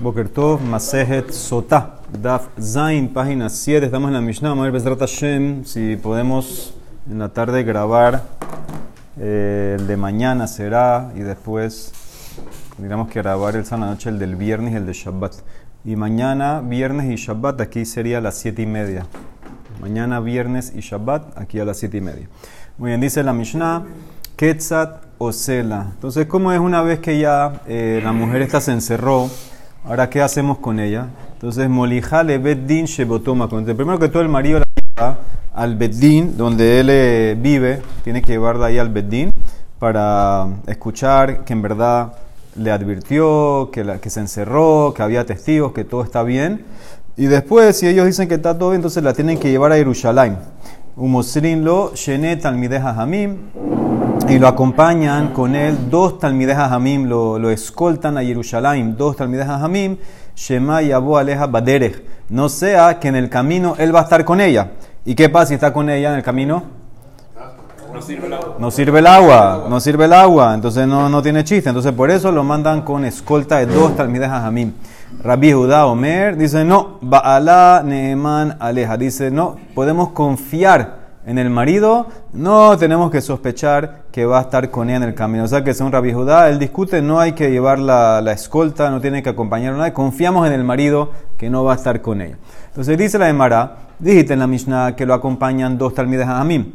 Bokertov, Masejet Sotá, Daf Zain, página 7. Estamos en la Mishnah. Vamos a ver Hashem si podemos en la tarde grabar eh, el de mañana será y después digamos que grabar el sana noche, el del viernes y el de Shabbat. Y mañana, viernes y Shabbat, aquí sería a las 7 y media. Mañana, viernes y Shabbat, aquí a las 7 y media. Muy bien, dice la Mishnah, Ketzat Osela. Entonces, ¿cómo es una vez que ya eh, la mujer esta se encerró? Ahora, ¿qué hacemos con ella? Entonces, Molijale Beddin Shebotoma. Primero que todo, el marido la lleva al Beddin, donde él eh, vive, tiene que llevarla ahí al Beddin para escuchar que en verdad le advirtió, que, la, que se encerró, que había testigos, que todo está bien. Y después, si ellos dicen que está todo bien, entonces la tienen que llevar a Jerusalén. Umosrin lo, Shenet Hamim, y lo acompañan con él dos Talmideja Hamim, lo, lo escoltan a Jerusalén, dos Talmideja Hamim, Shema y Abu Aleja Baderech. No sea que en el camino él va a estar con ella. ¿Y qué pasa si está con ella en el camino? No sirve el agua. No sirve el agua, no sirve el agua, entonces no, no tiene chiste. Entonces por eso lo mandan con escolta de dos Talmideja Hamim. Rabbi Judá Omer dice, no, Ba'alá Neeman Aleja. Dice, no, podemos confiar en el marido, no tenemos que sospechar que va a estar con ella en el camino. O sea que según Rabbi Judá, él discute, no hay que llevar la, escolta, no tiene que acompañar a nadie, confiamos en el marido que no va a estar con ella. Entonces dice la Emara, dijiste en la Mishnah que lo acompañan dos talmides a Amim.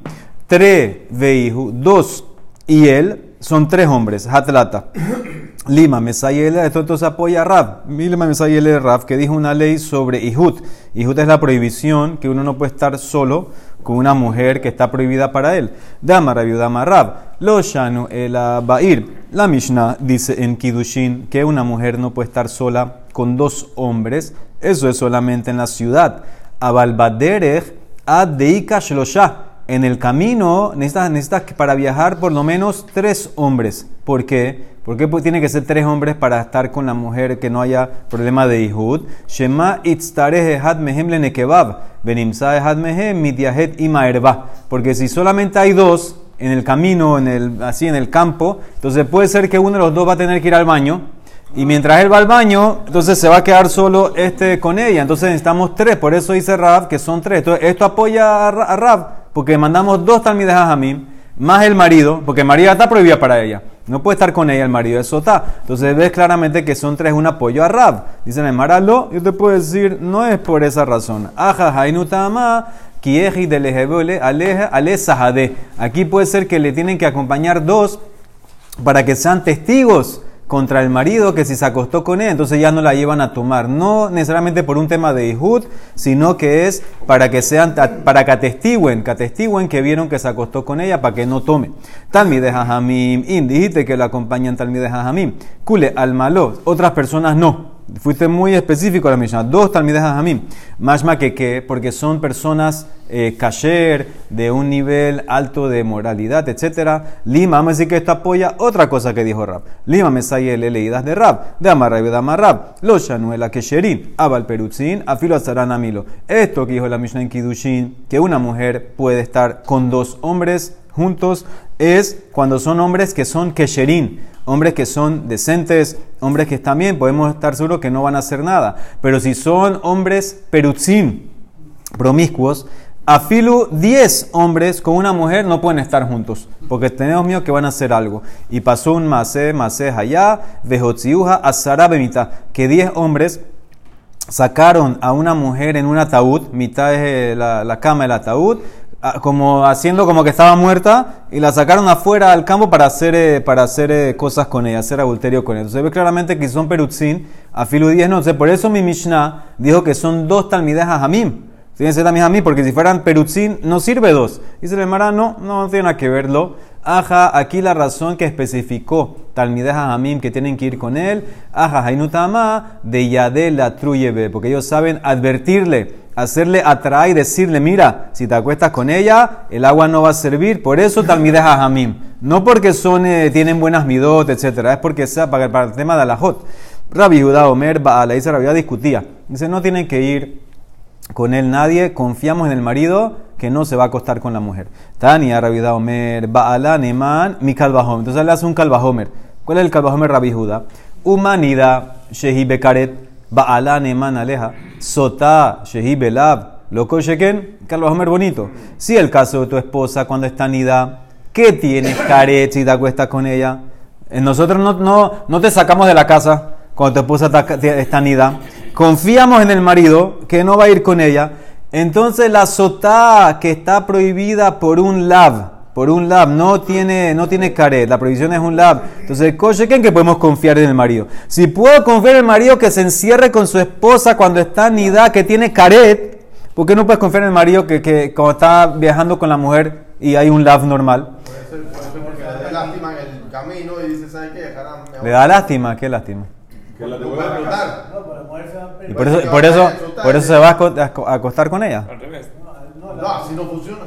Tre veihu, dos y él, son tres hombres, Hatlata. Lima Mesayele, esto entonces apoya a Rab. Lima Mesayele Rab, que dijo una ley sobre Ihut. Ihut es la prohibición que uno no puede estar solo con una mujer que está prohibida para él. Dama Rabiudama Rab. Lo Shanu el Ba'ir. La Mishnah dice en Kidushin que una mujer no puede estar sola con dos hombres. Eso es solamente en la ciudad. Abalbaderech Shlosha. En el camino necesitas, necesitas para viajar por lo menos tres hombres. ¿Por qué? ¿Por qué tiene que ser tres hombres para estar con la mujer que no haya problema de ihud? Shema itztareh had mehem lenekebab, benimsa had mehem mityahet imaerba. Porque si solamente hay dos en el camino, en el, así en el campo, entonces puede ser que uno de los dos va a tener que ir al baño. Y mientras él va al baño, entonces se va a quedar solo este con ella. Entonces necesitamos tres. Por eso dice Rab que son tres. Entonces esto apoya a Rab, porque mandamos dos talmides a Jamim, más el marido, porque María está prohibida para ella. No puede estar con ella el marido de Sotá. Entonces ves claramente que son tres un apoyo a Rab. Dicen el Maralo, yo te puedo decir, no es por esa razón. Aja hainutama kieji de ale Aquí puede ser que le tienen que acompañar dos para que sean testigos contra el marido que si se acostó con él, entonces ya no la llevan a tomar. No necesariamente por un tema de Ihud, sino que es para que sean, para que atestiguen, que atestiguen que vieron que se acostó con ella para que no tome. Talmide Jajamim, in, dijiste que la acompañan Talmide Jajamim. Kule al malo, otras personas no. Fuiste muy específico a la Mishnah. Dos talmides Jamim. Mashma que qué, porque son personas eh, kasher, de un nivel alto de moralidad, etc. Lima, vamos a decir que esto apoya otra cosa que dijo Rab. Lima me le leídas de Rab. De Amarrab y de Amarrab. Lo shanuela kesherin. Abal perutzin. Afilo azaran amilo. Esto que dijo la Mishnah en Kidushin, que una mujer puede estar con dos hombres juntos, es cuando son hombres que son kesherin hombres que son decentes, hombres que están bien, podemos estar seguros que no van a hacer nada. Pero si son hombres perutzin, promiscuos, afilu 10 hombres con una mujer no pueden estar juntos, porque tenemos miedo que van a hacer algo. Y pasó un masé, masé allá, vejotziuja, azara bemita, que 10 hombres sacaron a una mujer en un ataúd, mitad es la, la cama del ataúd, como haciendo como que estaba muerta y la sacaron afuera al campo para hacer, eh, para hacer eh, cosas con ella, hacer adulterio con ella. Entonces ve claramente que son perutzin, a filu 10 no. por eso mi Mishnah dijo que son dos talmides a Jamim. Tienen que también Jamim, porque si fueran perutzin no sirve dos. Dice el Mara, no, no tiene nada que verlo. Aja, aquí la razón que especificó Talmideh Hamim que tienen que ir con él. Aja, Hainutama de Yadela Truyebe, porque ellos saben advertirle, hacerle atraer y decirle: Mira, si te acuestas con ella, el agua no va a servir. Por eso Talmideh Hamim. No porque son, eh, tienen buenas midot, etc. Es porque sea para, el tema de Alajot. Rabbi Judá Omer, Baala, dice Rabbi discutía. Dice: No tienen que ir con él nadie, confiamos en el marido que no se va a acostar con la mujer. Tania, Rabbi Omer, Baala, Neman, mi calvahomer. Entonces le hace un calvahomer. ¿Cuál es el calvahomer Rabbi Judá? humanidad, shehi bekaret, ba'ala neman aleja, sota, shehi belab, loco sheken, Carlos Homer bonito. Si el caso de tu esposa cuando está nida, ¿qué tienes caret si te acuestas con ella? Eh, Nosotros no, no, no te sacamos de la casa cuando tu esposa está, está nida. Confiamos en el marido que no va a ir con ella. Entonces la sotá que está prohibida por un lab, por un lab, no tiene, no tiene caret, la prohibición es un lab. Entonces, cochequen que podemos confiar en el marido. Si puedo confiar en el marido que se encierre con su esposa cuando está nida, que tiene caret, ¿por qué no puedes confiar en el marido que, que cuando está viajando con la mujer y hay un lab normal? Porque le da lástima en el camino y dice, ¿sabes qué? Le da lástima, qué lástima. Que la Lo puede devuelva a casa. explotar. No, pero la mujer se va a Y por eso, por eso, por eso se va a aco- a aco- a acostar con ella. Al revés. No, así no funciona.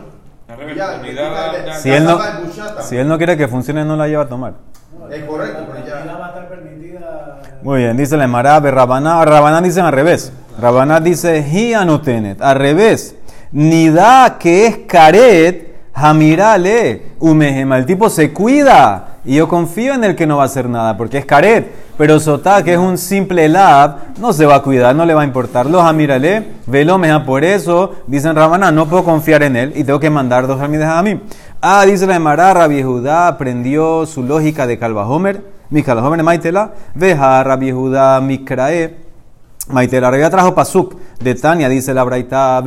Ya, la ya- Si él no, buchata. si él no quiere que funcione, no la lleva a tomar. no, Es la- correcto, la pero ya- cantidad va a estar permitida. Muy bien, dice la Emara, Rabaná, Rabaná dicen al revés. Rabaná dice, Hia no tenet, al revés. Nida que es caret, jamirale, umehema. El tipo se cuida y yo confío en el que no va a hacer nada porque es caret. Pero sotá, que es un simple lab, no se va a cuidar, no le va a importar. Los jamirale, velo meja. Por eso, dicen Rabaná, no puedo confiar en él y tengo que mandar dos almides a mí. Ah, dice la Emara, Rabbi Judá aprendió su lógica de Calvajomer. Mi Calvajomer Maitela, veja Rabbi Judá Mikrae. Maitela Rabia trajo pasuk de Tania, dice la Braita,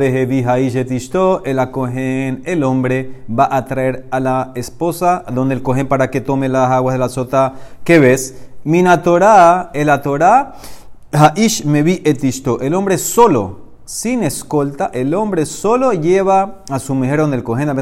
el acogen, el hombre va a traer a la esposa, donde el cogen para que tome las aguas de la sota. ¿Qué ves? Mina Torah, el Torah, haish mevi etishto, el hombre solo, sin escolta, el hombre solo lleva a su mujer donde el cogen a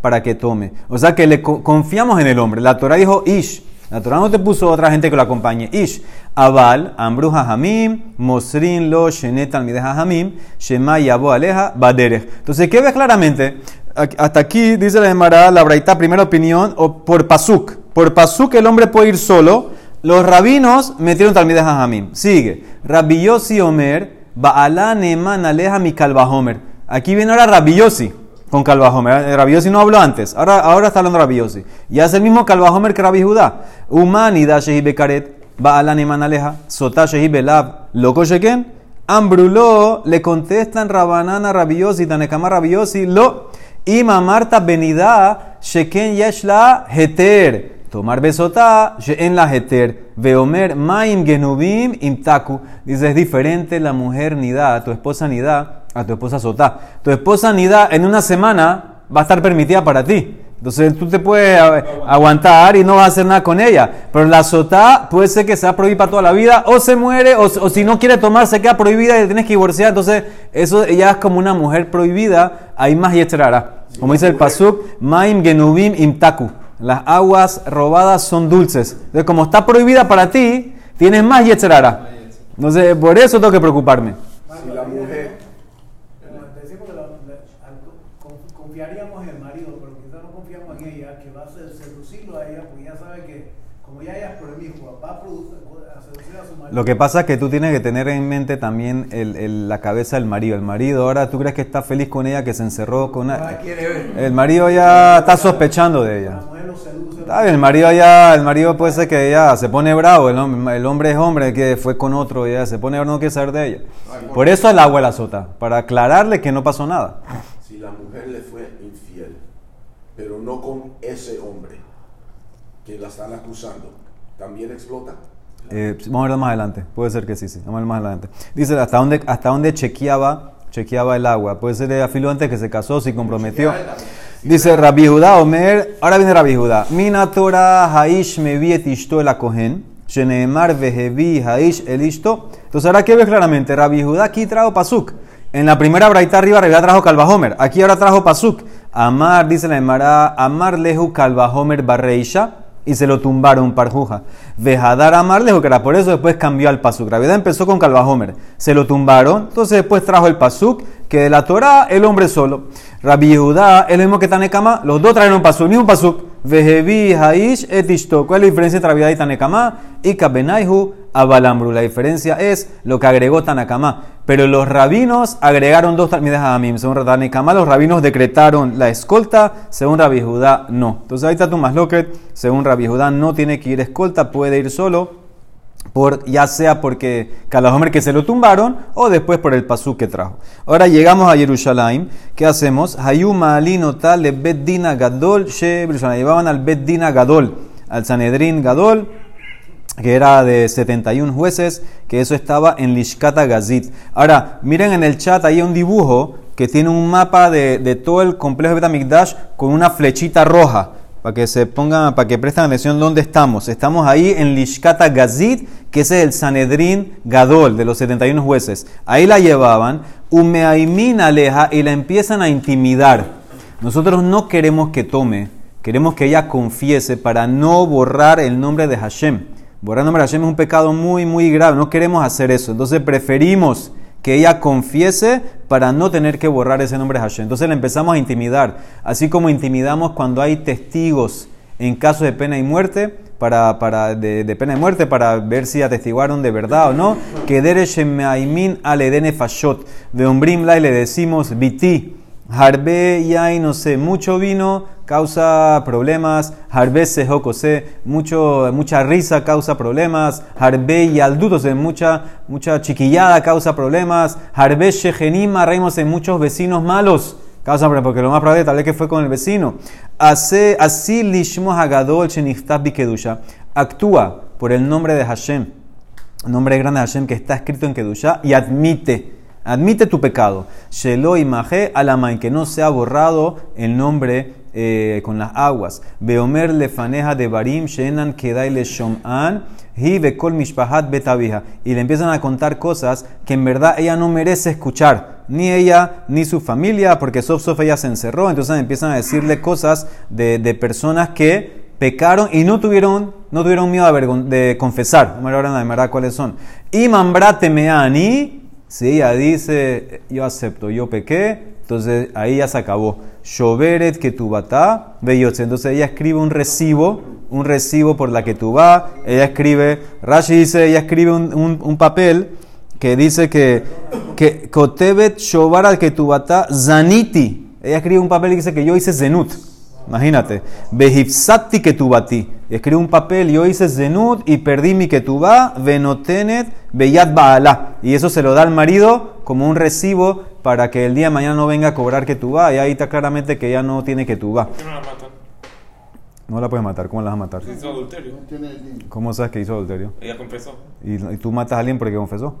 para que tome. O sea que le co- confiamos en el hombre. La Torah dijo ish. La puso otra gente que lo acompañe. Ish, Abal, Ambru Hamim, Mosrin lo, Shenet Almideh Hamim, Shema Yabo Aleja, Baderech. Entonces, ¿qué ves claramente? Hasta aquí dice la Gemara, la Braita, primera opinión, o por Pasuk. Por Pasuk el hombre puede ir solo. Los rabinos metieron Talmideh Hamim. Sigue. Rabbi Yossi Omer, Baala Neman Aleja mi Homer. Aquí viene ahora Rabbi Yossi con Calvajomer. Eh, Rabbi Yossi no habló antes. Ahora, ahora está hablando Rabbi Yossi. Y hace el mismo Calvajomer que Rabbi Judá. Humanidad Shehi Bekaret, Baala Neman Aleja, Sotá Shehi Belab, Loco Sheken. Ambruló, le contestan Rabanana Rabbi Yossi, Tanekama Rabbi Yossi, lo. Ima Marta Benidá, Sheken Yeshla Heter. Tomar besotá, en la heter, veomer maim genubim imtaku. Dice, es diferente la mujer nidá, tu esposa nidá, a tu esposa sotá. Tu esposa nidá en una semana va a estar permitida para ti. Entonces tú te puedes aguantar y no vas a hacer nada con ella. Pero la sotá puede ser que sea prohibida para toda la vida, o se muere, o, o si no quiere tomar, se queda prohibida y tienes que divorciar. Entonces, eso ya es como una mujer prohibida, hay más y Como dice el Pasuk, maim genubim imtaku. Las aguas robadas son dulces. Entonces, como está prohibida para ti, tienes más yetzerara. Entonces, por eso tengo que preocuparme. Si la mujer. Como decimos que la- la- al- con- confiaríamos en el marido, pero quizás no confiamos en ella, que va a ser- seducirlo a ella, porque ya sabe que como ya ella es promiscua, va a, produ- a seducir a su marido. Lo que pasa es que tú tienes que tener en mente también el- el- la cabeza del marido. El marido ahora, ¿tú crees que está feliz con ella, que se encerró con una... ver. El marido ya está sospechando de La ella. Está bien, el marido ya, el marido puede ser que ya se pone bravo, el, el hombre es hombre que fue con otro, ya se pone bravo, no quiere saber de ella. Por eso el agua la sota, para aclararle que no pasó nada. si la mujer le fue infiel, pero no con ese hombre que la están acusando, también explota. Eh, vamos a verlo más adelante, puede ser que sí, sí, vamos a verlo más adelante. Dice hasta dónde, hasta dónde chequeaba, chequeaba el agua, puede ser el afilo antes que se casó, si comprometió. Dice Rabbi Judá Omer, ahora viene Rabbi Judá. Mina Torah haish ishto el acogen, sheneemar vehevi haish el ishto. Entonces ahora que ves claramente, Rabbi Judá aquí trajo pasuk. En la primera braita arriba, Rabbi Judá trajo Calvahomer. Aquí ahora trajo pasuk. Amar, dice la Emara, Amar lehu Calvahomer barreisha. Y se lo tumbaron parjuja. Vejadar Amar lehu, que era por eso después cambió al pasuk. Rabbi Judá empezó con Calvahomer. Se lo tumbaron. Entonces después trajo el pasuk, que de la Torah el hombre solo. Rabbi Judá es lo mismo que Tanekama. Los dos trajeron pasuk, mismo pasuk. Vejevi haish et ishto. ¿Cuál es la diferencia entre Rabbi y Tanekama? Y Kabenaihu abalambru. La diferencia es lo que agregó Tanakama. Pero los rabinos agregaron dos talmides a Amim. Según los rabinos decretaron la escolta. Según Rabbi Judá, no. Entonces ahí está tu masloquet. Según Rabbi Judá, no tiene que ir escolta, puede ir solo. por, ya sea porque cada hombre que se lo tumbaron o después por el pasú que trajo. Ahora llegamos a Jerusalén. ¿Qué hacemos? Hayuma alino tal beddina gadol. Llevaban al beddina gadol, al Sanedrín gadol, que era de 71 jueces, que eso estaba en Lishkata Gazit. Ahora, miren en el chat, hay un dibujo que tiene un mapa de, de todo el complejo de Betamikdash con una flechita roja para que se pongan, para que presten atención dónde estamos. Estamos ahí en Lishkata Gazit, que es el Sanedrín Gadol de los 71 jueces. Ahí la llevaban, Umeaimin aleja y la empiezan a intimidar. Nosotros no queremos que tome, queremos que ella confiese para no borrar el nombre de Hashem. Borrar nombre de es un pecado muy, muy grave, no queremos hacer eso. Entonces preferimos que ella confiese para no tener que borrar ese nombre de Hashem. Entonces le empezamos a intimidar, así como intimidamos cuando hay testigos en caso de pena y muerte, para, para de, de pena y muerte, para ver si atestiguaron de verdad o no. Que Dereshemaymin aledene fashot. De Umbrimla y le decimos biti. Harbe y no sé, mucho vino causa problemas. Mucho mucha risa causa problemas. Harbe y aldutose, mucha, mucha chiquillada causa problemas. Harbe shegenima, reímos en muchos vecinos malos. Causa problemas, porque lo más probable tal vez que fue con el vecino. Hace, así lishmo hagadol bikedusha. Actúa por el nombre de Hashem, nombre grande de Hashem que está escrito en Kedusha y admite. Admite tu pecado. Shelo imaje alamain, que no se ha borrado el nombre eh, con las aguas. Beomer lefaneja de barim shenan kedai le shom'an hi mishpahat betavija. Y le empiezan a contar cosas que en verdad ella no merece escuchar. Ni ella ni su familia, porque sof sof ella se encerró. Entonces empiezan a decirle cosas de, de personas que pecaron y no tuvieron, no tuvieron miedo de, confesar. Vamos a ver ahora de verdad cuáles son. Y mambrate meani. Si ella dice, yo acepto, yo pequé, entonces ahí ya se acabó. Shoveret que tu batá. Entonces ella escribe un recibo, un recibo por la que tú vas. Ella escribe, Rashi dice, ella escribe un, un- papel que dice que, que Kotebet Shobar que tu batá, Zaniti. Ella escribe un papel que dice que yo hice Zenut. Imagínate. Behipsati que tu batí. Escribe un papel, yo hice Zenut y perdí mi ketubá, venotenet, beyat baalá. Y eso se lo da al marido como un recibo para que el día de mañana no venga a cobrar ketubá. Y ahí está claramente que ella no tiene ketubá. ¿Por qué no la matan? No la puedes matar. ¿Cómo la vas a matar? Hizo adulterio. ¿Cómo sabes que hizo adulterio? Ella confesó. ¿Y, y tú matas a alguien porque confesó?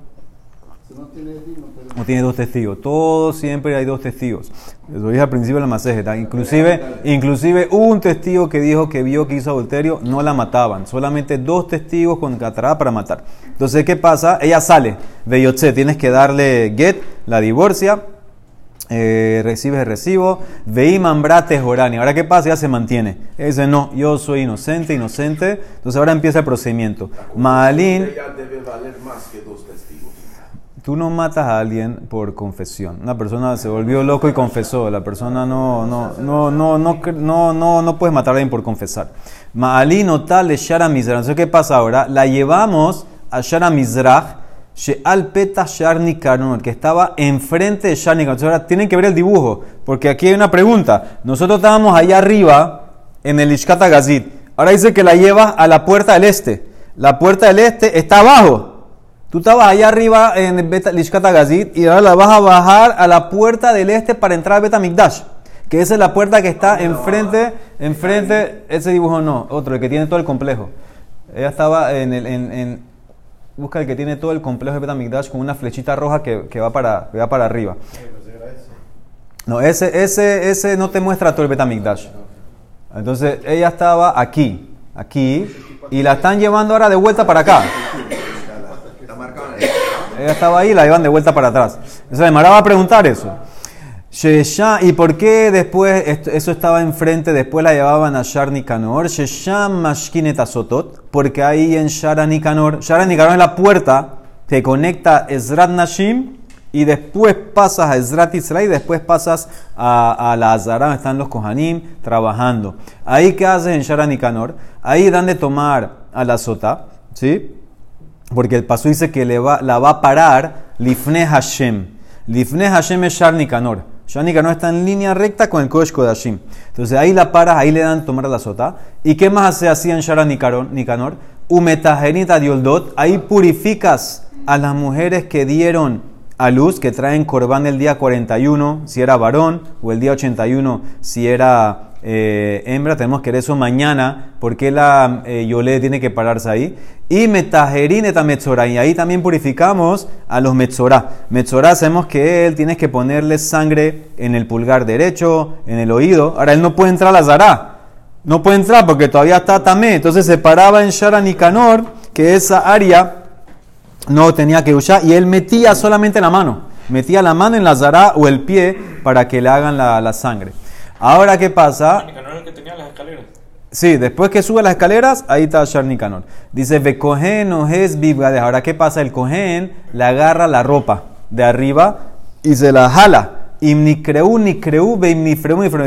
No tiene dos testigos. Todo siempre hay dos testigos. Eso dije al principio de la masejeta. Inclusive, inclusive un testigo que dijo que vio que hizo adulterio, no la mataban. Solamente dos testigos con catarada para matar. Entonces, ¿qué pasa? Ella sale de Yotze. Tienes que darle get, la divorcia. Eh, recibes el recibo, veí mambrate jorani. Ahora, ¿qué pasa? Ya se mantiene. Ella dice, no, yo soy inocente, inocente. Entonces, ahora empieza el procedimiento. Maalín. Debe valer más que dos testigos. Tú no matas a alguien por confesión. Una persona se volvió loco y confesó. La persona no, no, no, no, no, no, no, no puedes matar a alguien por confesar. Ma'ali tal Shara Mizrach. Entonces, ¿qué pasa ahora? La llevamos a Shara Mizrach, al Peta Shar Nicanor, que estaba enfrente de Shar Nicanor. Entonces, ahora tienen que ver el dibujo, porque aquí hay una pregunta. Nosotros estábamos allá arriba, en el Ishkata Gazit. Ahora dice que la llevas a la puerta del este. La puerta del este está abajo. Tú estabas allá arriba en el Beta- Lishkata Gazit y ahora la vas a bajar a la puerta del este para entrar a Betamikdash. Que esa es la puerta que está enfrente, enfrente, ese dibujo no, otro, el que tiene todo el complejo. Ella estaba en el, en, busca el que tiene todo el complejo de Betamikdash con una flechita roja que, va, para, va para arriba. No, ese, ese, ese no te muestra todo el Betamikdash. Entonces ella estaba aquí, aquí, y la están llevando ahora de vuelta para acá. Ella estaba ahí y la llevan de vuelta para atrás. Entonces, Emara va a preguntar eso. Shesha, ¿y por qué después eso estaba enfrente? Después la llevaban a Shar Nicanor. Shesham Mashkinet Asotot. Porque ahí en Shara Nicanor, Shara Nicanor es la puerta que conecta Ezrat Nashim y después pasas a Ezrat Israel y después pasas a, a la Azara, están los Kohanim trabajando. Ahí, ¿qué haces en Shara Nicanor? Ahí dan de tomar a la sota, ¿sí? Porque el paso dice que la va a parar Lifne Hashem. Lifne Hashem es Shar Nicanor. Shar Nicanor está en línea recta con el Kodesh Kodashim. Entonces ahí la paras, ahí le dan tomar la sota. ¿Y qué más se hacía en Shara Nicanor? Umetajenita dioldot, ahí purificas a las mujeres que dieron a luz, que traen corbán el día 41, si era varón, o el día 81, si era eh, hembra, tenemos que ver eso mañana, porque la eh, yole tiene que pararse ahí. Y metajeríneta metzorá, y ahí también purificamos a los metzorá. Metzorá sabemos que él tienes que ponerle sangre en el pulgar derecho, en el oído. Ahora él no puede entrar a la zará, no puede entrar porque todavía está tamé. Entonces se paraba en Shara Nicanor, que esa área no tenía que usar, y él metía solamente la mano. Metía la mano en la zará o el pie para que le hagan la, la sangre. Ahora, ¿qué pasa? El que tenía las escaleras. Sí, después que sube las escaleras, ahí está Shar Nicanor. Dice, ve cohen o es Ahora, ¿qué pasa? El cohen le agarra la ropa de arriba y se la jala. Y ni creu, ni creu, ve ni.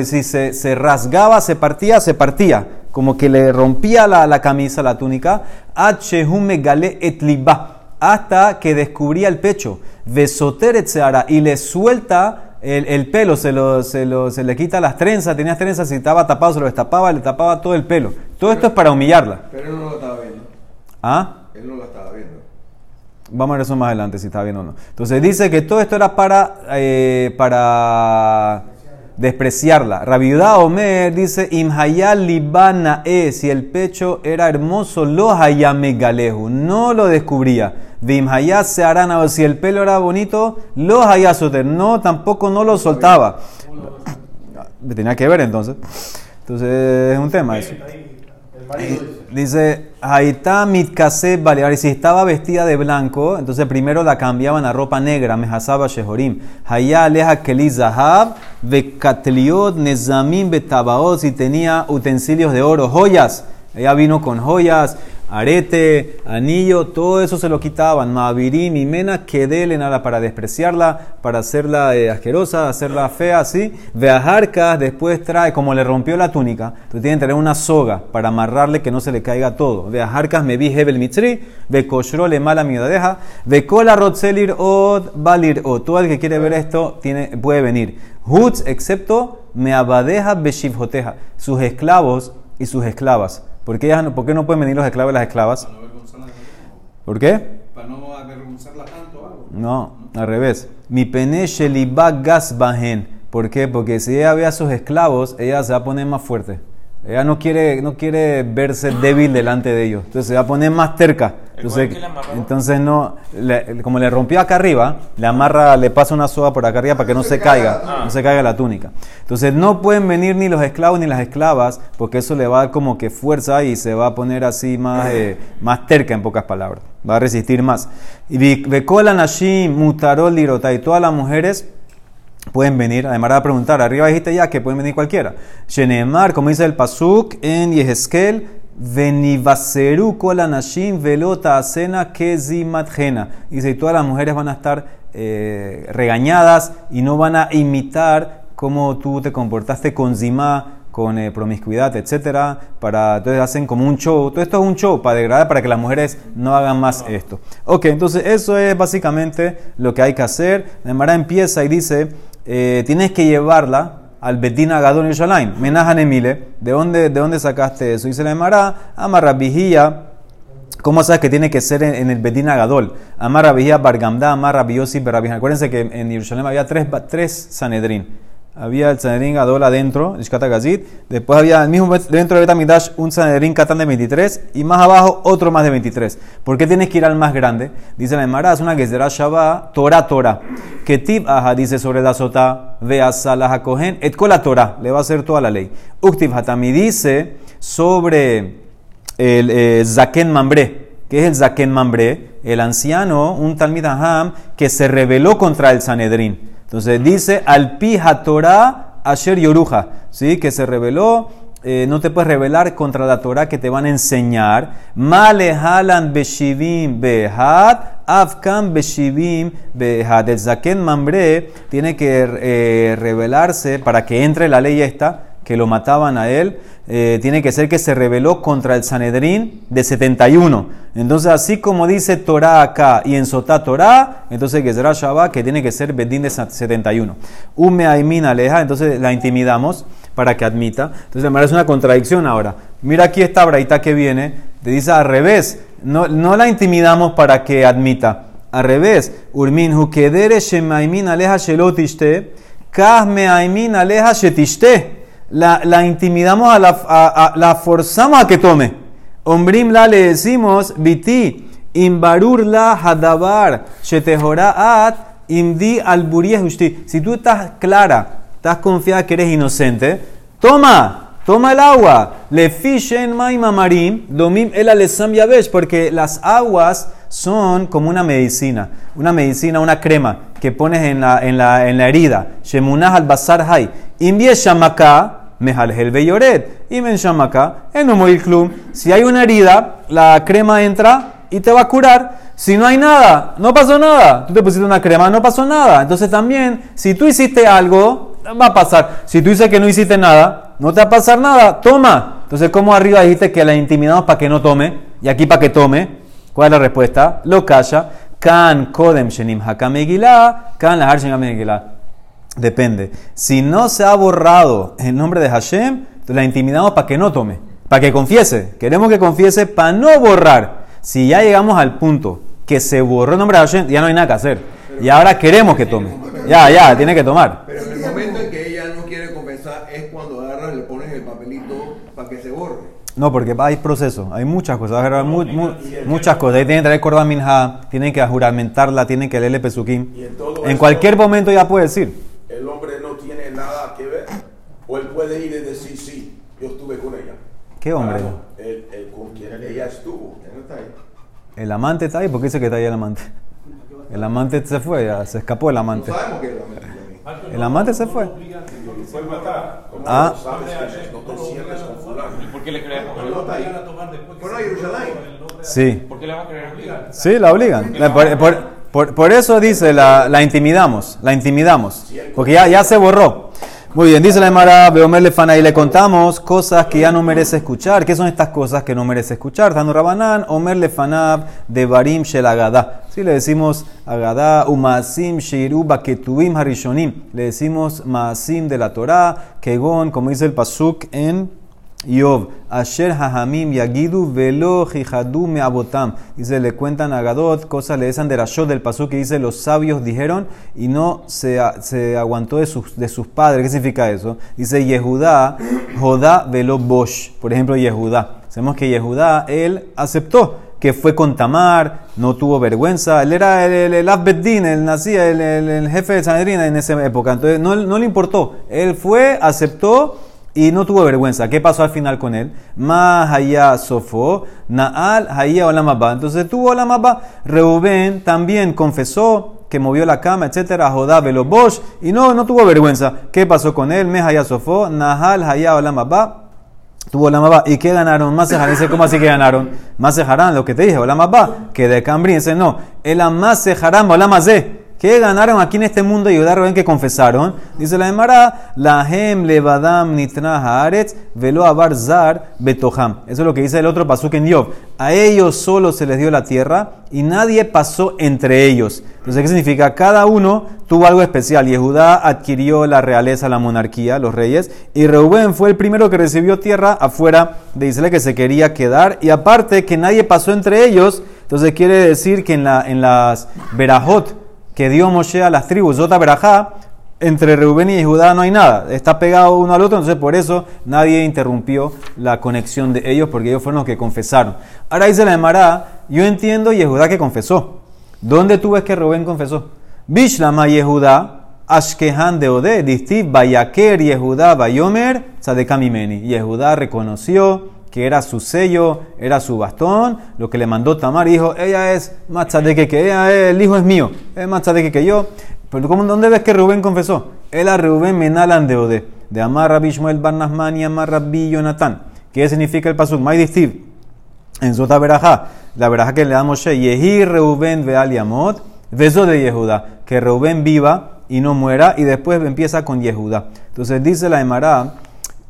Si se, se rasgaba, se partía, se partía. Como que le rompía la, la camisa, la túnica. H gale et liba. Hasta que descubría el pecho. Vesoter etseara. Y le suelta el, el pelo, se, lo, se, lo, se le quita las trenzas. Tenía trenzas, si estaba tapado, se lo destapaba, le tapaba todo el pelo. Todo esto es para humillarla. Pero él no lo estaba viendo. ¿Ah? Él no lo estaba viendo. Vamos a ver eso más adelante, si está bien o no. Entonces dice que todo esto era para, eh, para despreciarla. Rabiudá Omer dice, Imhayal libana e, si el pecho era hermoso, lo hayame galeju, no lo descubría. Vimhayat se harán, si el pelo era bonito, lo hayasoter, no, tampoco no lo soltaba. Tenía que ver entonces. Entonces es un tema eso. Dice. Haitá mitkase balear. Si estaba vestida de blanco, entonces primero la cambiaban a ropa negra, mejasaba shehorim. Hayá aleja keli zahab, vekatliot nezamim betabaot. Si tenía utensilios de oro, joyas. Ella vino con joyas, arete, anillo, todo eso se lo quitaban. Mavirim y mena, quedelen para despreciarla, para hacerla eh, asquerosa, hacerla fea, así. Veajarcas, después trae, como le rompió la túnica, entonces tienen que tener una soga para amarrarle que no se le caiga todo. Veajarcas me vi hebel mitri, ve le mala miudadeja, ve kola rotzelir od balir od. Todo el que quiere ver esto tiene, puede venir. Hutz, excepto me abadeja beshivjoteja, sus esclavos y sus esclavas. ¿Por qué, ellas no, ¿Por qué no pueden venir los esclavos y las esclavas? Para no. ¿Por qué? Para no avergonzarla tanto o algo. No, al revés. Mi pene sheliba gas bajen. ¿Por qué? Porque si ella ve a sus esclavos, ella se va a poner más fuerte. Ella no quiere, no quiere verse débil delante de ellos. Entonces se va a poner más terca. Entonces, no, le- como le rompió acá arriba, le amarra, le pasa una soga por acá arriba para que no se caiga, no se caiga la túnica. Entonces no pueden venir ni los esclavos ni las esclavas, porque eso le va a dar como que fuerza y se va a poner así más, eh, más terca en pocas palabras. Va a resistir más. Y Vekola Nashim Mutarol Lirota y todas las mujeres pueden venir. Además, a preguntar, arriba dijiste ya que pueden venir cualquiera. Shenemar, como dice el Pasuk en Yehezkel, Venivaseru nashim velota asena kezimatjena. Dice, y todas las mujeres van a estar eh, regañadas y no van a imitar cómo tú te comportaste con zima, con eh, promiscuidad, etcétera, para entonces hacen como un show. Todo esto es un show para degradar, para que las mujeres no hagan más esto. Ok, entonces eso es básicamente lo que hay que hacer. La Mara empieza y dice, eh, tienes que llevarla al Betin Agadón Yerushalayim, Menajan Emile. ¿De dónde, ¿De dónde sacaste eso? Dice la Mara, Amarra Vigía. ¿Cómo sabes que tiene que ser en, en el Bedín Agadol? Amar Rabijía Bargamda, Amar Rabiyosi Barabijá. Acuérdense que en Jerusalén había tres, tres Sanedrín. Había el Sanedrín Gadol adentro, Gazit. Después había el mismo dentro de Betamidash un Sanedrín Catán de 23 y más abajo otro más de 23. ¿Por qué tienes que ir al más grande? Dice la Emara, es una Gezerá Shabbat, Torah Torah. Que Tib Aja dice sobre la Sotá, Vea Salah Kohen, et la Torah, le va a hacer toda la ley. Uktiv Hatami dice sobre el eh, Zaken Mambre. ¿Qué es el Zaken Mambre? El anciano, un Talmid Aham, que se rebeló contra el Sanedrín. Entonces dice, al pi Torah asher yoruja, ¿sí? que se rebeló, eh, no te puedes rebelar contra la Torah que te van a enseñar. Male halan beshivim behad, afkan beshivim behad. El Zaken Mambre tiene que eh, rebelarse para que entre la ley esta, que lo mataban a él, eh, tiene que ser que se rebeló contra el Sanedrín de 71. Entonces, así como dice Torah acá y en Sotá Torah, entonces Gezerá Shabbat, que tiene que ser Bedín de 71. Ume Aimin Aleja, entonces la intimidamos para que admita. Entonces, verdad es una contradicción ahora. Mira aquí esta braita que viene. Te dice al revés, no, no la intimidamos para que admita. Al revés, Urmin hukedere shemaimin aleja shelotishte, kah meaimin aleja shetishte. La, la intimidamos, a la, la forzamos a que tome. Ombrim la le decimos, biti, imbarur la hadabar, shetehoraat, imdi al justi. Si tú estás clara, estás confiada que eres inocente, toma, toma el agua. Le fishen maima marim, domim el alesam yavesh, porque las aguas son como una medicina, una medicina, una crema que pones en la, en la, en la herida. Shemunah al basar hay. Imbie shamaka, Mejalhel Beyoret. Y men shamaka, en Omoil Klum. Si hay una herida, la crema entra y te va a curar. Si no hay nada, no pasó nada. Tú te pusiste una crema, no pasó nada. Entonces también, si tú hiciste algo, va a pasar. Si tú dices que no hiciste nada, no te va a pasar nada. Toma. Entonces, ¿cómo arriba dijiste que la intimidamos para que no tome? Y aquí para que tome. ¿Cuál es la respuesta? Lo calla. Kan kodem shenim hakamegilá. Kan lahar shenim. Depende. Si no se ha borrado el nombre de Hashem, la intimidamos para que no tome, para que confiese. Queremos que confiese para no borrar. Si ya llegamos al punto que se borró el nombre de Hashem, ya no hay nada que hacer. Y ahora queremos que tome. Ya, ya, tiene que tomar. Pero en el momento en que ella no quiere confesar es cuando agarras, le pones el papelito para que se borre. No, porque hay proceso, hay muchas cosas, mu- mu- muchas cosas. Ahí tienen que traer Korban Minha, tienen que juramentarla, tienen que leerle Pesukim. Y en cualquier momento ya puede decir. El hombre no tiene nada que ver. O él puede ir y decir, sí, yo estuve con ella. ¿Qué hombre? El, el con quien ella estuvo. Ya no está ahí. El amante está ahí, ¿por qué dice que está ahí el amante? El amante se fue, ya, se escapó el No amante. sabemos que es la mentira. El amante se fue. ¿Cómo Ah. no? No. ¿Y por qué le creemos? No a Jerusalén. Sí. ¿Por qué le va a creer? Sí, la obligan. Por, por- por- por eso dice, la, la intimidamos, la intimidamos. Porque ya, ya se borró. Muy bien, dice la Emara, Beomer Lefana, y le contamos cosas que ya no merece escuchar. ¿Qué son estas cosas que no merece eschar? Tanu Rabanán, Omer Lefanab, de Barim Shel Agadá. Sí, le decimos Agadá, Umasim, Sheiru, Baketubim, Harishonim. Le decimos Maasim de la Torah, Kegon, como dice el Pasuk en Yov, Asher Hahamim Yagidu Velo Jihadu Meabotam. Dice, le cuentan a Gadot, cosas le dicen de Rashod del Pasú que dice, los sabios dijeron y no se, se aguantó de sus, de sus padres. ¿Qué significa eso? Dice, Yehudá, Jodá Velo Bosh. Por ejemplo, Yehudá. Sabemos que Yehudá, él aceptó que fue con Tamar, no tuvo vergüenza. Él era el, el, el Abbeddin, él nacía, el, el- el jefe de Sanedrín en esa época. Entonces, no, no le importó. Él fue, aceptó y no tuvo vergüenza. ¿Qué pasó al final con él? Ma haya sofo, naal haya olamaba. Entonces tuvo olamaba. Reubén también confesó que movió la cama, etcétera, Jodá bosh, y no, no tuvo vergüenza. ¿Qué pasó con él? Me haya sofo, nahal haya olamaba. Tuvo olamaba. ¿Y qué ganaron? Más Dice, ¿cómo así que ganaron? Más lo que te dije, olamaba. Que de Cambrín, dice, no. El más se harán, olamazé. ¿Qué ganaron aquí en este mundo y Yudá Rubén que confesaron? Dice la Emara, la hem levadam nitra haaretz velo abar zar betoham. Eso es lo que dice el otro pasuk en Yov. A ellos solo se les dio la tierra y nadie pasó entre ellos. Entonces, ¿qué significa? Cada uno tuvo algo especial. Yehudá adquirió la realeza, la monarquía, los reyes, y Reubén fue el primero que recibió tierra afuera de Israel que se quería quedar. Y aparte que nadie pasó entre ellos, entonces quiere decir que en, la, en las Berajot, que dio Moshe a las tribus, Zota Berajá, entre Reubén y Judá no hay nada, está pegado uno al otro, entonces por eso nadie interrumpió la conexión de ellos, porque ellos fueron los que confesaron. Ahora dice la Emara, yo entiendo Yehudá que confesó. ¿Dónde tú ves que Reubén confesó? Bishlama Yehudá, Ashkehan de Ode, Distiv, Bayaker Yehudá, Bayomer, Sadekamimeni. Yehudá reconoció que era su sello, era su bastón, lo que le mandó Tamar, dijo, ella es más tzadeke que ella, el hijo es mío, es más tzadeke que yo. Pero ¿cómo, ¿dónde ves que Rubén confesó? Él a Rubén menalan de Ode, de Amar Rabbi Shmuel Bar y Amar Rabbi. ¿Qué significa el pasuk? May distiv, en Zota Berajá, la Berajá que le da Moshe, Yehi Reuben Veal Yamot, beso de Yehuda, que Reuben viva y no muera, y después empieza con Yehuda. Entonces dice la Emara,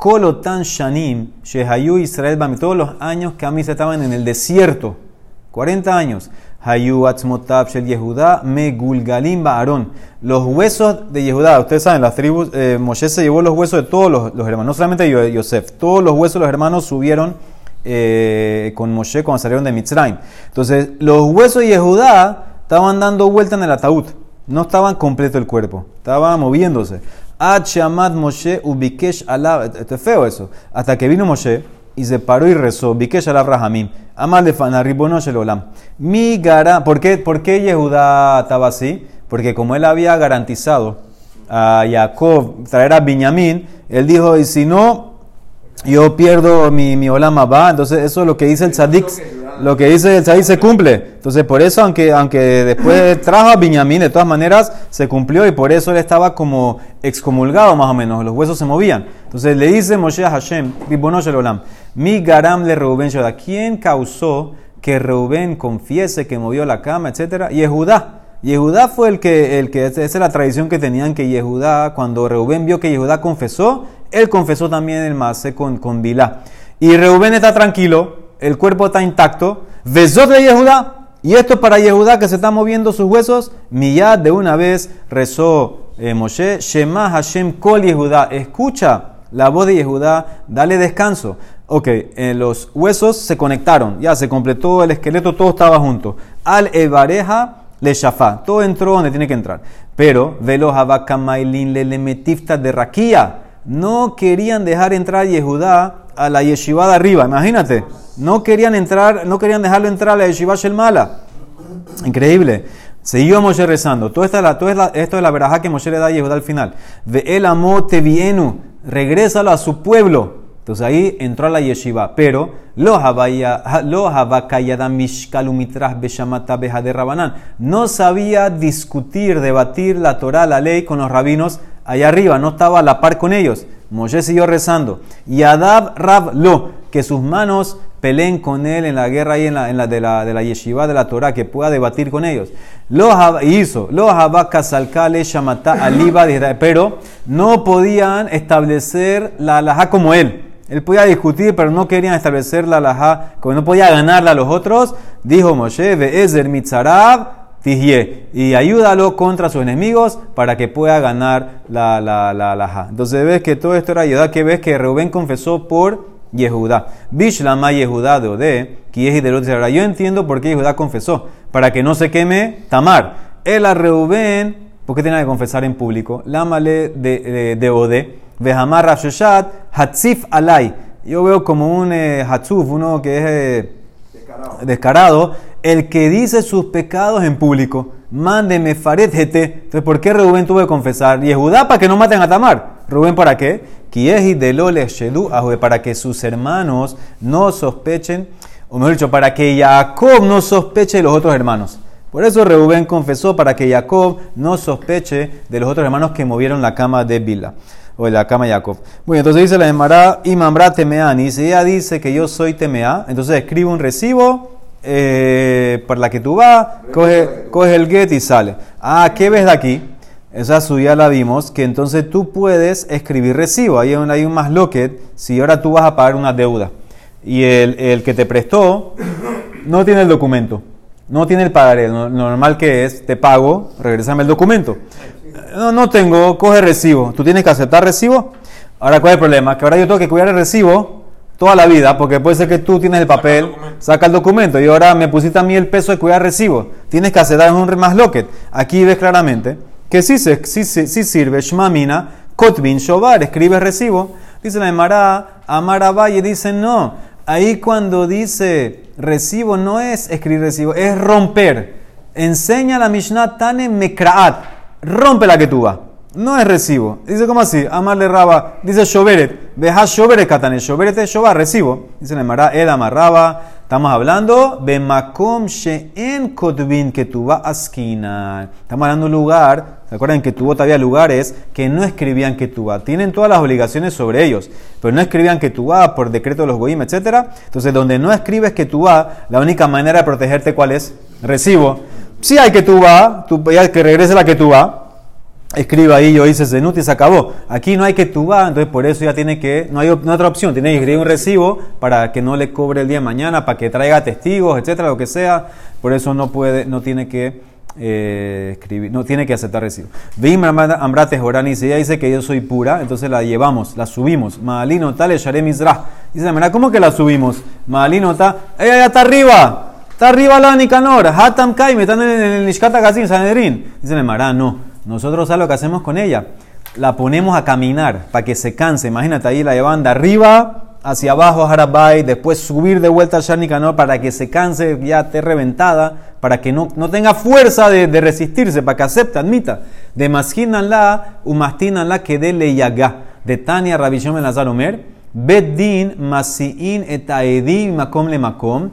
Kolotan Shanim, Shehayu Israel Bami, todos los años que Amis estaban en el desierto, 40 años. Hayu Atzmotab Shel Yehuda, Megulgalim Baaron. Los huesos de Yehuda, ustedes saben, las tribus, eh, Moshe se llevó los huesos de todos los, los hermanos, no solamente Yo- Yosef, todos los huesos de los hermanos subieron eh, con Moshe cuando salieron de Mitzrayim. Entonces, los huesos de Yehudá estaban dando vuelta en el ataúd. No estaban completo el cuerpo, estaba moviéndose. Moshe ubikesh alab. Esto es feo eso. Hasta que vino Moshe y se paró y rezó. Bikesh alab rahamim. Amal de fana ribono shel olam. Mi gara. ¿Por qué, ¿Por qué Yehudá estaba así? Porque como él había garantizado a Jacob traer a Benjamín, él dijo, y si no, yo pierdo mi, mi olama va. Entonces, eso es lo que dice el tzadik. Lo que dice el tzadik se cumple. Entonces, por eso, aunque, aunque después trajo a Benjamín, de todas maneras, se cumplió y por eso él estaba como excomulgado más o menos. Los huesos se movían. Entonces, le dice Moshe a Hashem, olam, mi garam le Reuben Shoda. ¿Quién causó que Reuben confiese que movió la cama, etcétera? Yehudá. Yehudá fue el que, el que, esa es la tradición que tenían que Yehudá, cuando Reuben vio que Yehudá confesó, él confesó también el Mase con, con Bilá. Y Reuben está tranquilo, el cuerpo está intacto, besó de Yehudá, y esto es para Yehudá que se está moviendo sus huesos, Miyad de una vez rezó eh, Moshe, Shema Hashem Kol Yehudá, escucha la voz de Yehudá, dale descanso. Ok, eh, los huesos se conectaron, ya se completó el esqueleto, todo estaba junto. Al Evareja le shafá. Todo entró donde tiene que entrar. Pero, velo habakamailin le lemetifta de raquía. No querían dejar entrar Yehudá a la yeshiva de arriba. Imagínate. No querían entrar, no querían dejarlo entrar a la yeshiva Shelmala. Increíble. Siguió Moshe rezando. Todo esto es la, todo que Moshe le da a Yehudá al final. Ve el amor te vienu. Regrésalo a su pueblo. Entonces ahí entró a la yeshiva, pero lo no sabía discutir, debatir la Torah, la ley con los rabinos allá arriba, no estaba a la par con ellos. Moshe siguió rezando. Y Adab Rab lo, que sus manos peleen con él en la guerra y en la, de, la, de la yeshiva de la Torah, que pueda debatir con ellos. Lo hizo, lo kasalkale shamata aliba, pero no podían establecer la alajá como él. Él podía discutir, pero no querían establecer la alajá, como no podía ganarla a los otros. Dijo Moshe, Be'ezer mitzarab tijie, y ayúdalo contra sus enemigos para que pueda ganar la, la, la alajá. Entonces ves que todo esto era ayuda, que ves que Rubén confesó por Yehudá. Bishlama Yehudá de Ode, Yo entiendo por qué Yehudá confesó, para que no se queme Tamar. Él a Reubén, ¿por qué tenía que confesar en público? Lámale de, de, de Ode. Vehamar Rashoshat, Hatzif Alay. Yo veo como un eh, Hatzuf, uno que es eh, descarado. el que dice sus pecados en público. Mándeme Faret Entonces, ¿por qué Rubén tuvo que confesar? Y Judá para que no maten a Tamar. ¿Rubén para qué? Para que sus hermanos no sospechen, o mejor dicho, para que Jacob no sospeche de los otros hermanos. Por eso Reuben confesó para que Jacob no sospeche de los otros hermanos que movieron la cama de Bila o cama de Jacob. Bueno, entonces dice la Gemara, Imambra Temeani. Si ella dice que yo soy Temea, entonces escribe un recibo eh, para la que tú vas, coge, coge el get y sale. Ah, ¿qué ves de aquí? Esa suya la vimos, que entonces tú puedes escribir recibo. Ahí hay un más locket si ahora tú vas a pagar una deuda. Y el, el que te prestó no tiene el documento, no tiene el pagaré. Lo normal que es, te pago, regresame el documento. No, no tengo, coge recibo. ¿Tú tienes que aceptar recibo? Ahora, ¿cuál es el problema? Que ahora yo tengo que cuidar el recibo toda la vida, porque puede ser que tú tienes el papel, saca el documento, y ahora me pusiste a mí el peso de cuidar recibo. Tienes que aceptar un más locket. Aquí ves claramente que sí, se, sí, sí, sirve Shmamina, Kotbin Shobar, escribe recibo. Dice la Emara, Amara Valle, dice no. Ahí cuando dice recibo no es escribir recibo, es romper. Enseña la Mishnah Tane Mekraat rompe la vas. No es recibo. Dice, ¿cómo así? Amarle raba. Dice Shoveret. Veja Shoveret katane. Shoveret es Shobar, recibo. Dice la Mara, Ed amarraba. Estamos hablando de Makom She'en Kotbin Ketuba Askina. Estamos hablando de un lugar. ¿Se acuerdan que tuvo todavía lugares que no escribían Ketuba? Tienen todas las obligaciones sobre ellos, pero no escribían Ketuba por decreto de los Goyim, etc. Entonces, donde no escribes Ketuba, la única manera de protegerte, ¿cuál es? Recibo. Si hay que ya que regrese la que tú va, escriba ahí, yo hice Zenut se acabó. Aquí no hay que tú va, entonces por eso ya tiene que, no hay otra opción, tiene que escribir un recibo para que no le cobre el día de mañana, para que traiga testigos, etcétera, lo que sea. Por eso no puede, no tiene que eh, escribir, no tiene que aceptar recibo. Vim Ambrate Jorani, si ella dice que yo soy pura, entonces la llevamos, la subimos. Maalino tal, Sharem. Dice, mira, ¿cómo que la subimos? Maalino tal, ella ya está arriba, está arriba la Nicanor, Hatam Kai, me están en el Nishkata Gazin, Sanedrin. Dice, Mara, no, nosotros sabemos lo que hacemos con ella. La ponemos a caminar para que se canse. Imagínate ahí la llevan de arriba hacia abajo a después subir de vuelta al Shar Nicanor para que se canse, ya esté reventada, para que no, no tenga fuerza de, de resistirse, para que acepte, admita. De la, la que de leyaga. De Tania Rabishom el Omer, Beddin masiin etaedim makom le makom,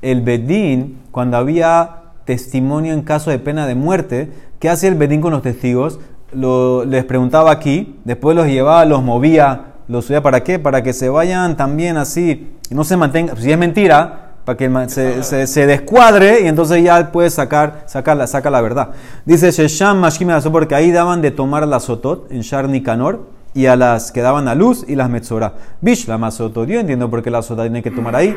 El Beddin, cuando había testimonio en caso de pena de muerte, ¿qué hacía el Bedín con los testigos? Lo, les preguntaba aquí, después los llevaba, los movía, los subía para qué? Para que se vayan también así, y no se mantenga, si es mentira, para que se, se, descuadre y entonces ya puede sacar, sacar la, saca la verdad. Dice Shesham Mashkim porque ahí daban de tomar la sotot en Shar Nicanor y a las que daban a luz y las metzora. Bish la masotot, yo entiendo por qué la sotot tiene que tomar ahí.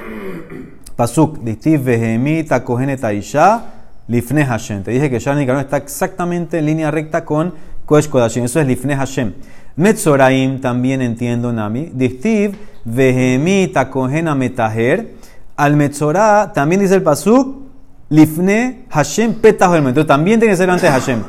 Pasuk, distiv vehemita kohenet aisha lifne Hashem. Te dije que Shar Nicanor está exactamente en línea recta con Kodashim. Eso es lifne Hashem. Metzoraim también entiendo Nami. Distiv vehemita kohena. Al Metzorah también dice el Pasuk, Lifne Hashem Petah Entonces también tiene que ser antes Hashem.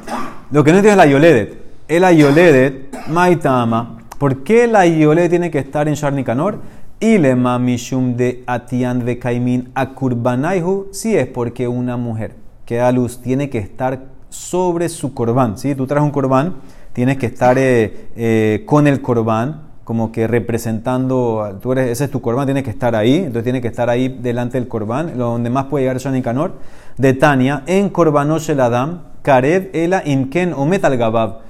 Lo que no entiende es la Yoledet. El Ayoledet, Maitama. ¿Por qué la Yoledet tiene que estar en Sharnikanor? Ilema Mishum de Atian de Kaimin Akurbanaihu. Si es porque una mujer que da luz tiene que estar sobre su corbán. Si tú traes un corbán, tienes que estar eh, eh, con el corbán como que representando, tú ese es tu corbán, tiene que estar ahí, entonces tiene que estar ahí delante del corbán, donde más puede llegar Shani Kanor, de Tania, en Corbanosh el Adam, Karev, Ela, Imken o Metal Gabab.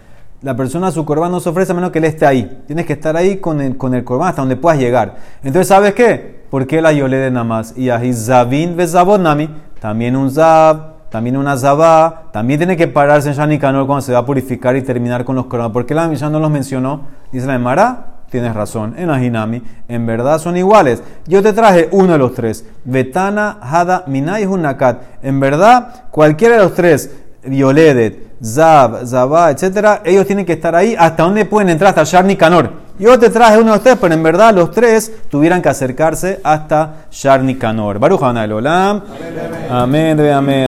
La persona su corbán no se ofrece a menos que él esté ahí. Tienes que estar ahí con el, con el corbán hasta donde puedas llegar. Entonces, ¿sabes qué? ¿Por qué la yole de namás? Y ahí Zabin nami, también un Zab, también una Zabá, también tiene que pararse en Shani Kanor cuando se va a purificar y terminar con los corbanos. ¿Por qué la misión no los mencionó? Dice la Emara, tienes razón, en Ajinami, en verdad son iguales. Yo te traje uno de los tres, Betana, Hada, Minay y Hunakat. En verdad, cualquiera de los tres, Violedet, Zab, Zabá, etcétera, ellos tienen que estar ahí hasta donde pueden entrar, hasta Sharni Kanor. Yo te traje uno de los tres, pero en verdad los tres tuvieran que acercarse hasta Sharni Kanor. Baruch Olam. Amén, amén.